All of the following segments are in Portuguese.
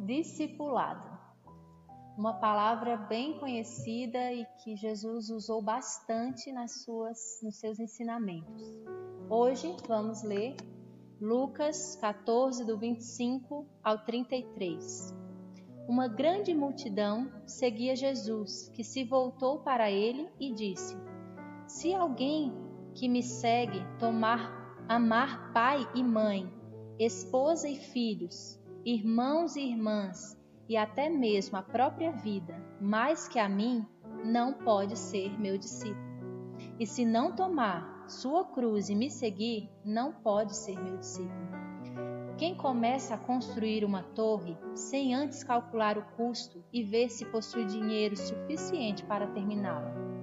discipulado. Uma palavra bem conhecida e que Jesus usou bastante nas suas, nos seus ensinamentos. Hoje vamos ler Lucas 14, do 25 ao 33. Uma grande multidão seguia Jesus, que se voltou para ele e disse: Se alguém que me segue tomar amar pai e mãe, esposa e filhos, irmãos e irmãs, e até mesmo a própria vida, mais que a mim, não pode ser meu discípulo. E se não tomar sua cruz e me seguir, não pode ser meu discípulo. Quem começa a construir uma torre sem antes calcular o custo e ver se possui dinheiro suficiente para terminá-la?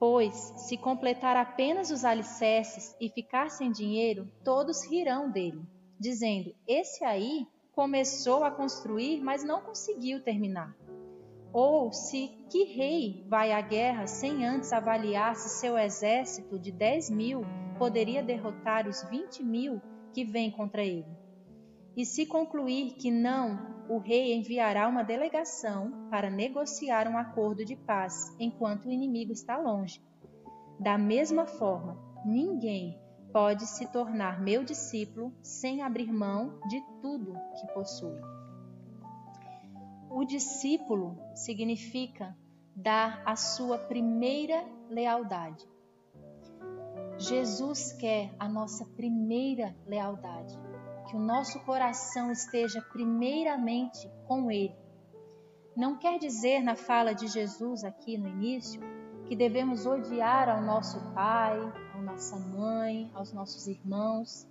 Pois, se completar apenas os alicerces e ficar sem dinheiro, todos rirão dele, dizendo: Esse aí começou a construir, mas não conseguiu terminar. Ou se que rei vai à guerra sem antes avaliar se seu exército de 10 mil poderia derrotar os 20 mil que vêm contra ele? E se concluir que não, o rei enviará uma delegação para negociar um acordo de paz enquanto o inimigo está longe. Da mesma forma, ninguém pode se tornar meu discípulo sem abrir mão de tudo que possui. O discípulo significa dar a sua primeira lealdade. Jesus quer a nossa primeira lealdade, que o nosso coração esteja primeiramente com Ele. Não quer dizer na fala de Jesus aqui no início que devemos odiar ao nosso pai, à nossa mãe, aos nossos irmãos.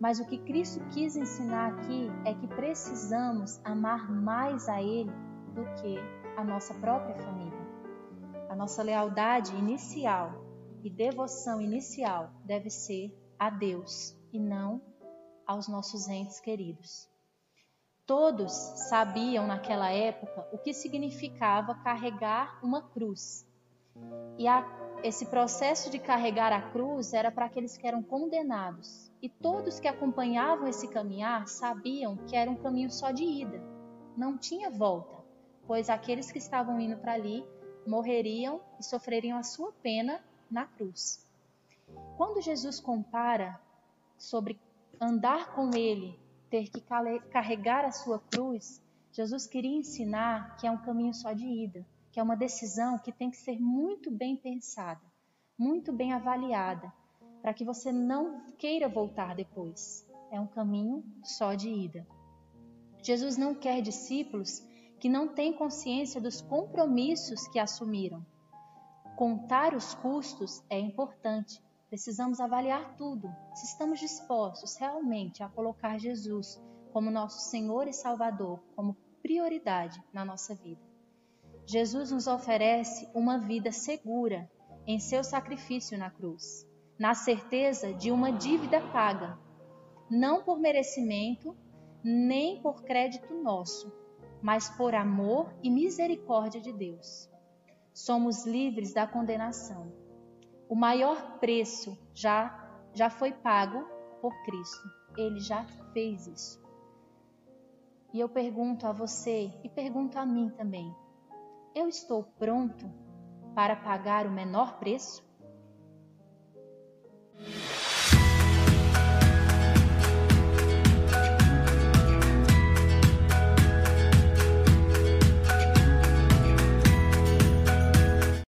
Mas o que Cristo quis ensinar aqui é que precisamos amar mais a Ele do que a nossa própria família. A nossa lealdade inicial e devoção inicial deve ser a Deus e não aos nossos entes queridos. Todos sabiam naquela época o que significava carregar uma cruz. E a, esse processo de carregar a cruz era para aqueles que eram condenados e todos que acompanhavam esse caminhar sabiam que era um caminho só de ida, não tinha volta, pois aqueles que estavam indo para ali morreriam e sofreriam a sua pena na cruz. Quando Jesus compara sobre andar com Ele, ter que carregar a sua cruz, Jesus queria ensinar que é um caminho só de ida, que é uma decisão que tem que ser muito bem pensada, muito bem avaliada, para que você não queira voltar depois. É um caminho só de ida. Jesus não quer discípulos que não têm consciência dos compromissos que assumiram. Contar os custos é importante. Precisamos avaliar tudo, se estamos dispostos realmente a colocar Jesus como nosso Senhor e Salvador, como prioridade na nossa vida. Jesus nos oferece uma vida segura em seu sacrifício na cruz na certeza de uma dívida paga, não por merecimento, nem por crédito nosso, mas por amor e misericórdia de Deus. Somos livres da condenação. O maior preço já já foi pago por Cristo. Ele já fez isso. E eu pergunto a você e pergunto a mim também: eu estou pronto para pagar o menor preço?